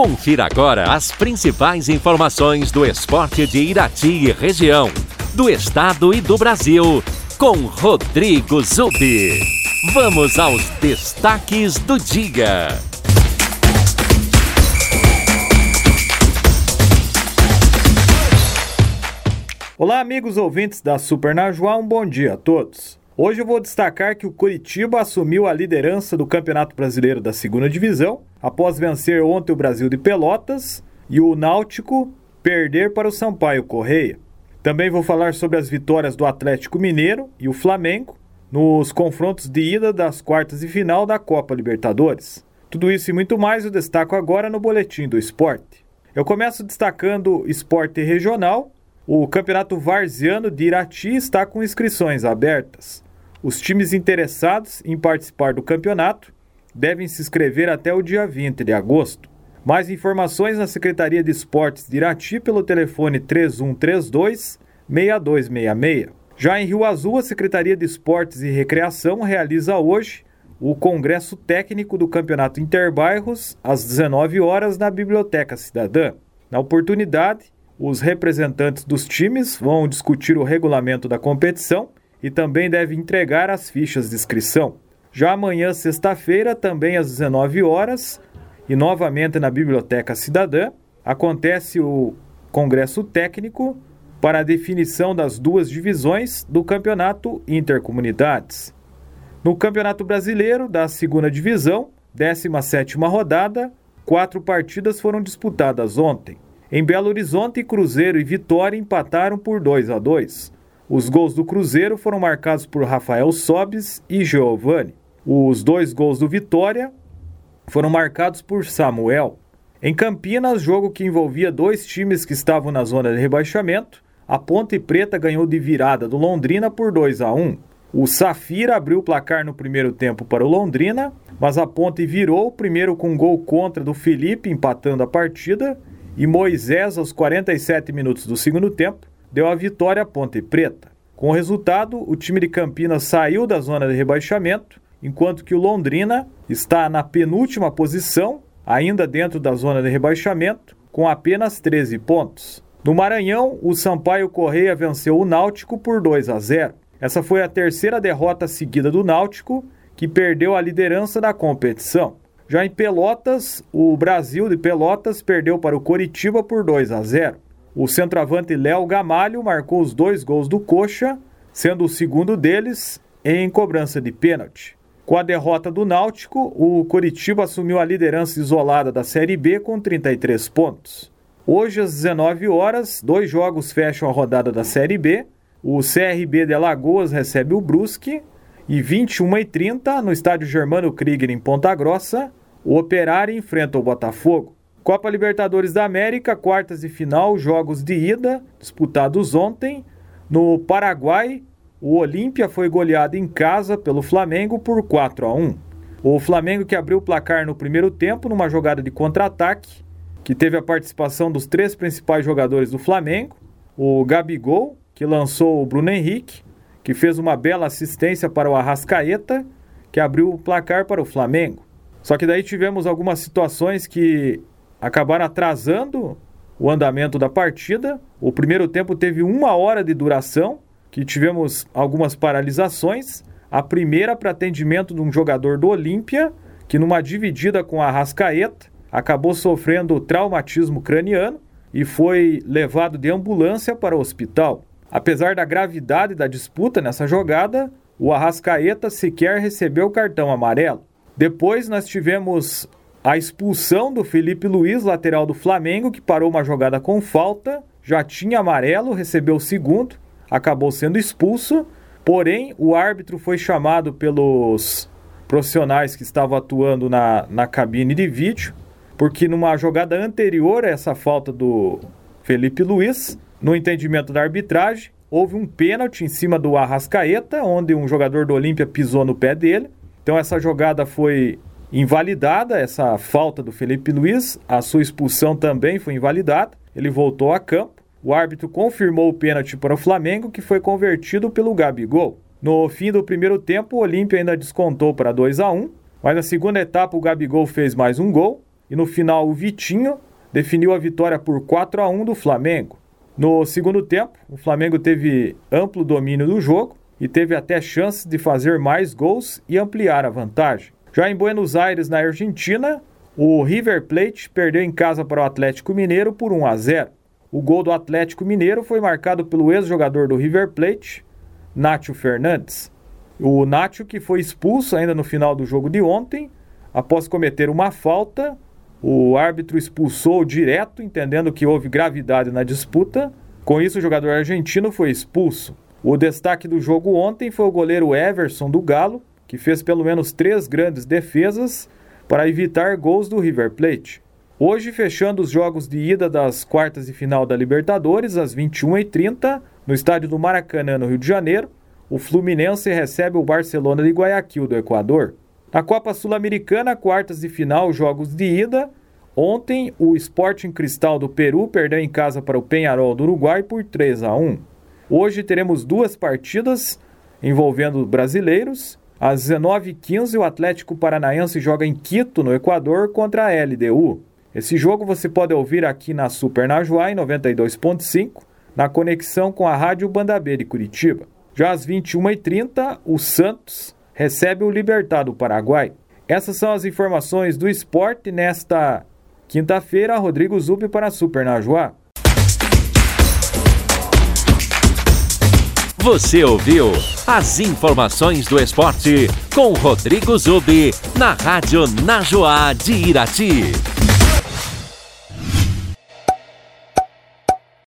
Confira agora as principais informações do esporte de Irati e região, do estado e do Brasil, com Rodrigo Zubi. Vamos aos destaques do dia. Olá, amigos ouvintes da Super Najuá, um bom dia a todos. Hoje eu vou destacar que o Curitiba assumiu a liderança do Campeonato Brasileiro da Segunda Divisão, após vencer ontem o Brasil de Pelotas e o Náutico perder para o Sampaio Correia. Também vou falar sobre as vitórias do Atlético Mineiro e o Flamengo nos confrontos de ida das quartas e final da Copa Libertadores. Tudo isso e muito mais eu destaco agora no Boletim do Esporte. Eu começo destacando esporte regional. O Campeonato Varziano de Irati está com inscrições abertas. Os times interessados em participar do campeonato devem se inscrever até o dia 20 de agosto. Mais informações na Secretaria de Esportes de Irati pelo telefone 3132 6266. Já em Rio Azul, a Secretaria de Esportes e Recreação realiza hoje o Congresso Técnico do Campeonato Interbairros às 19 horas na Biblioteca Cidadã. Na oportunidade, os representantes dos times vão discutir o regulamento da competição e também deve entregar as fichas de inscrição. Já amanhã, sexta-feira, também às 19 horas, e novamente na Biblioteca Cidadã, acontece o Congresso Técnico para a definição das duas divisões do Campeonato Intercomunidades. No Campeonato Brasileiro da Segunda Divisão, 17ª rodada, quatro partidas foram disputadas ontem. Em Belo Horizonte, Cruzeiro e Vitória empataram por 2 a 2. Os gols do Cruzeiro foram marcados por Rafael Sobes e Giovani. Os dois gols do Vitória foram marcados por Samuel. Em Campinas, jogo que envolvia dois times que estavam na zona de rebaixamento, a Ponte Preta ganhou de virada do Londrina por 2 a 1. O Safira abriu o placar no primeiro tempo para o Londrina, mas a Ponte virou primeiro com um gol contra do Felipe empatando a partida e Moisés aos 47 minutos do segundo tempo deu a vitória à Ponte Preta. Com o resultado, o time de Campinas saiu da zona de rebaixamento, enquanto que o Londrina está na penúltima posição, ainda dentro da zona de rebaixamento, com apenas 13 pontos. No Maranhão, o Sampaio Correia venceu o Náutico por 2 a 0. Essa foi a terceira derrota seguida do Náutico, que perdeu a liderança da competição. Já em Pelotas, o Brasil de Pelotas perdeu para o Coritiba por 2 a 0. O centroavante Léo Gamalho marcou os dois gols do Coxa, sendo o segundo deles em cobrança de pênalti. Com a derrota do Náutico, o Coritiba assumiu a liderança isolada da Série B com 33 pontos. Hoje, às 19 horas, dois jogos fecham a rodada da Série B. O CRB de Alagoas recebe o Brusque e 21h30, no estádio Germano Krieger, em Ponta Grossa, o Operário enfrenta o Botafogo. Copa Libertadores da América, quartas de final, jogos de ida, disputados ontem. No Paraguai, o Olímpia foi goleado em casa pelo Flamengo por 4 a 1. O Flamengo que abriu o placar no primeiro tempo numa jogada de contra-ataque, que teve a participação dos três principais jogadores do Flamengo, o Gabigol, que lançou o Bruno Henrique, que fez uma bela assistência para o Arrascaeta, que abriu o placar para o Flamengo. Só que daí tivemos algumas situações que acabaram atrasando o andamento da partida. O primeiro tempo teve uma hora de duração, que tivemos algumas paralisações. A primeira para atendimento de um jogador do Olímpia, que numa dividida com a Rascaeta, acabou sofrendo traumatismo craniano e foi levado de ambulância para o hospital. Apesar da gravidade da disputa nessa jogada, o Arrascaeta sequer recebeu o cartão amarelo. Depois nós tivemos a expulsão do Felipe Luiz, lateral do Flamengo, que parou uma jogada com falta, já tinha amarelo, recebeu o segundo, acabou sendo expulso. Porém, o árbitro foi chamado pelos profissionais que estavam atuando na, na cabine de vídeo, porque numa jogada anterior a essa falta do Felipe Luiz, no entendimento da arbitragem, houve um pênalti em cima do Arrascaeta, onde um jogador do Olímpia pisou no pé dele. Então essa jogada foi invalidada essa falta do Felipe Luiz, a sua expulsão também foi invalidada. Ele voltou a campo. O árbitro confirmou o pênalti para o Flamengo, que foi convertido pelo Gabigol. No fim do primeiro tempo, o Olímpia ainda descontou para 2 a 1, mas na segunda etapa o Gabigol fez mais um gol e no final o Vitinho definiu a vitória por 4 a 1 do Flamengo. No segundo tempo, o Flamengo teve amplo domínio do jogo e teve até chances de fazer mais gols e ampliar a vantagem. Já em Buenos Aires, na Argentina, o River Plate perdeu em casa para o Atlético Mineiro por 1 a 0. O gol do Atlético Mineiro foi marcado pelo ex-jogador do River Plate, Nátio Fernandes. O Nátio que foi expulso ainda no final do jogo de ontem, após cometer uma falta o árbitro expulsou direto, entendendo que houve gravidade na disputa. Com isso, o jogador argentino foi expulso. O destaque do jogo ontem foi o goleiro Everson do Galo, que fez pelo menos três grandes defesas para evitar gols do River Plate. Hoje, fechando os jogos de ida das quartas de final da Libertadores, às 21h30, no estádio do Maracanã, no Rio de Janeiro, o Fluminense recebe o Barcelona de Guayaquil, do Equador. Na Copa Sul-Americana, quartas de final, jogos de ida. Ontem, o Sporting Cristal do Peru perdeu em casa para o Penharol do Uruguai por 3 a 1. Hoje teremos duas partidas envolvendo brasileiros. Às 19h15, o Atlético Paranaense joga em Quito, no Equador, contra a LDU. Esse jogo você pode ouvir aqui na Super Najuá, em 92.5, na conexão com a Rádio Banda B de Curitiba. Já às 21h30, o Santos recebe o Libertad do Paraguai. Essas são as informações do esporte nesta quinta-feira. Rodrigo Zubi para a Super Najuá. Você ouviu as informações do esporte com Rodrigo Zubi na Rádio Najuá de Irati.